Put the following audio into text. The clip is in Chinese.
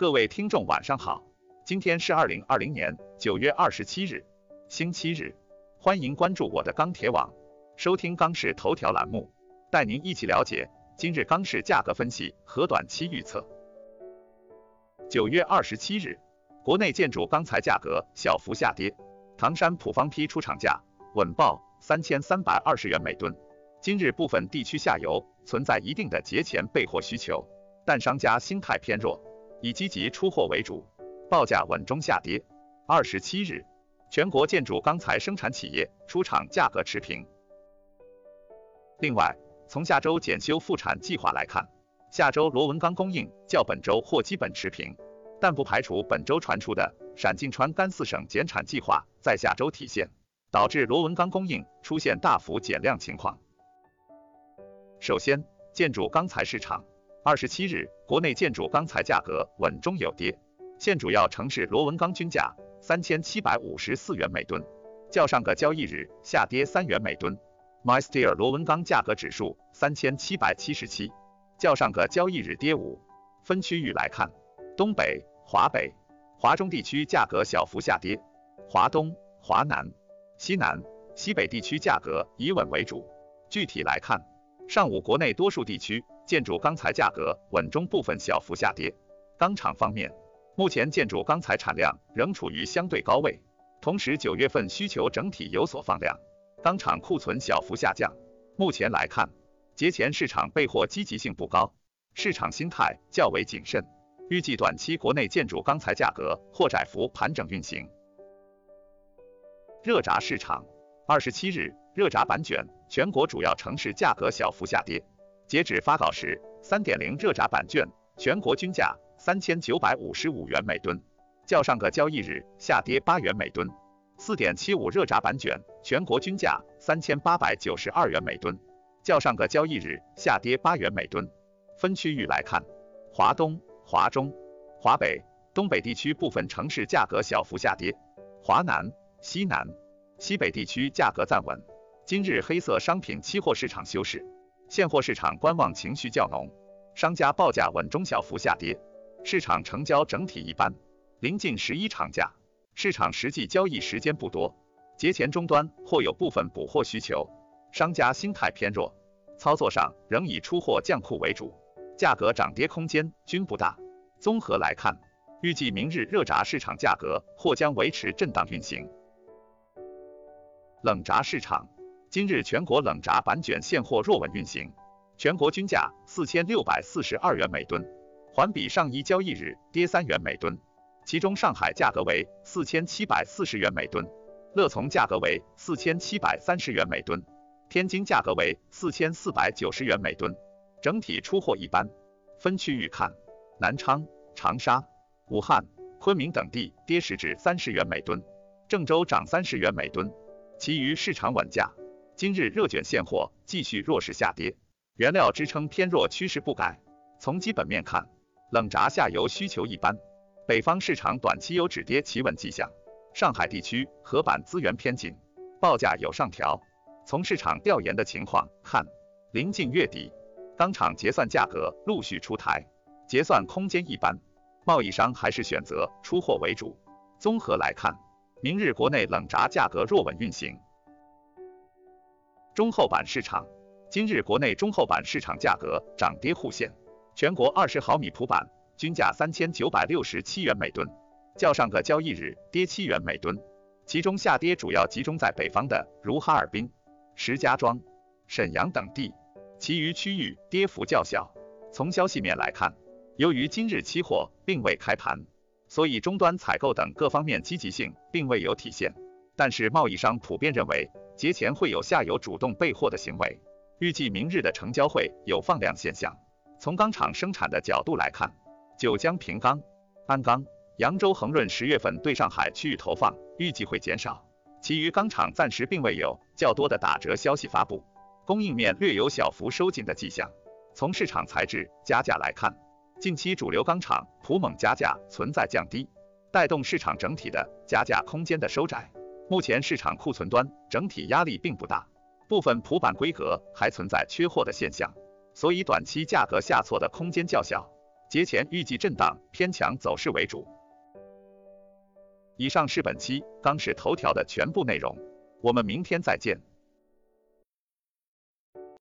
各位听众晚上好，今天是二零二零年九月二十七日，星期日，欢迎关注我的钢铁网，收听钢市头条栏目，带您一起了解今日钢市价格分析和短期预测。九月二十七日，国内建筑钢材价格小幅下跌，唐山普方坯出厂价稳报三千三百二十元每吨。今日部分地区下游存在一定的节前备货需求，但商家心态偏弱。以积极出货为主，报价稳中下跌。二十七日，全国建筑钢材生产企业出厂价格持平。另外，从下周检修复产计划来看，下周螺纹钢供应较本周或基本持平，但不排除本周传出的陕晋川甘四省减产计划在下周体现，导致螺纹钢供应出现大幅减量情况。首先，建筑钢材市场。二十七日，国内建筑钢材价格稳中有跌，现主要城市螺纹钢均价三千七百五十四元每吨，较上个交易日下跌三元每吨。MySteel 螺纹钢价格指数三千七百七十七，较上个交易日跌五。分区域来看，东北、华北、华中地区价格小幅下跌，华东、华南、西南、西北地区价格以稳为主。具体来看，上午国内多数地区。建筑钢材价格稳中部分小幅下跌。钢厂方面，目前建筑钢材产量仍处于相对高位，同时九月份需求整体有所放量，钢厂库存小幅下降。目前来看，节前市场备货积极性不高，市场心态较为谨慎，预计短期国内建筑钢材价格或窄幅盘整运行。热轧市场，二十七日，热轧板卷全国主要城市价格小幅下跌。截止发稿时，三点零热轧板卷全国均价三千九百五十五元每吨，较上个交易日下跌八元每吨。四点七五热轧板卷全国均价三千八百九十二元每吨，较上个交易日下跌八元每吨。分区域来看，华东、华中、华北、东北地区部分城市价格小幅下跌，华南、西南、西北地区价格暂稳。今日黑色商品期货市场休市。现货市场观望情绪较浓，商家报价稳中小幅下跌，市场成交整体一般。临近十一长假，市场实际交易时间不多，节前终端或有部分补货需求，商家心态偏弱，操作上仍以出货降库为主，价格涨跌空间均不大。综合来看，预计明日热轧市场价格或将维持震荡运行。冷轧市场。今日全国冷轧板卷现货若稳运行，全国均价四千六百四十二元每吨，环比上一交易日跌三元每吨。其中上海价格为四千七百四十元每吨，乐从价格为四千七百三十元每吨，天津价格为四千四百九十元每吨。整体出货一般。分区域看，南昌、长沙、武汉、昆明等地跌十至三十元每吨，郑州涨三十元每吨，其余市场稳价。今日热卷现货继续弱势下跌，原料支撑偏弱趋势不改。从基本面看，冷轧下游需求一般，北方市场短期有止跌企稳迹象。上海地区合板资源偏紧，报价有上调。从市场调研的情况看，临近月底，钢厂结算价格陆续出台，结算空间一般，贸易商还是选择出货为主。综合来看，明日国内冷轧价格若稳运行。中厚板市场，今日国内中厚板市场价格涨跌互现，全国二十毫米普板均价三千九百六十七元每吨，较上个交易日跌七元每吨，其中下跌主要集中在北方的如哈尔滨、石家庄、沈阳等地，其余区域跌幅较小。从消息面来看，由于今日期货并未开盘，所以终端采购等各方面积极性并未有体现，但是贸易商普遍认为。节前会有下游主动备货的行为，预计明日的成交会有放量现象。从钢厂生产的角度来看，九江平钢、鞍钢、扬州恒润十月份对上海区域投放预计会减少，其余钢厂暂时并未有较多的打折消息发布，供应面略有小幅收紧的迹象。从市场材质加价来看，近期主流钢厂普锰加价存在降低，带动市场整体的加价空间的收窄。目前市场库存端整体压力并不大，部分普板规格还存在缺货的现象，所以短期价格下挫的空间较小。节前预计震荡偏强走势为主。以上是本期钢市头条的全部内容，我们明天再见。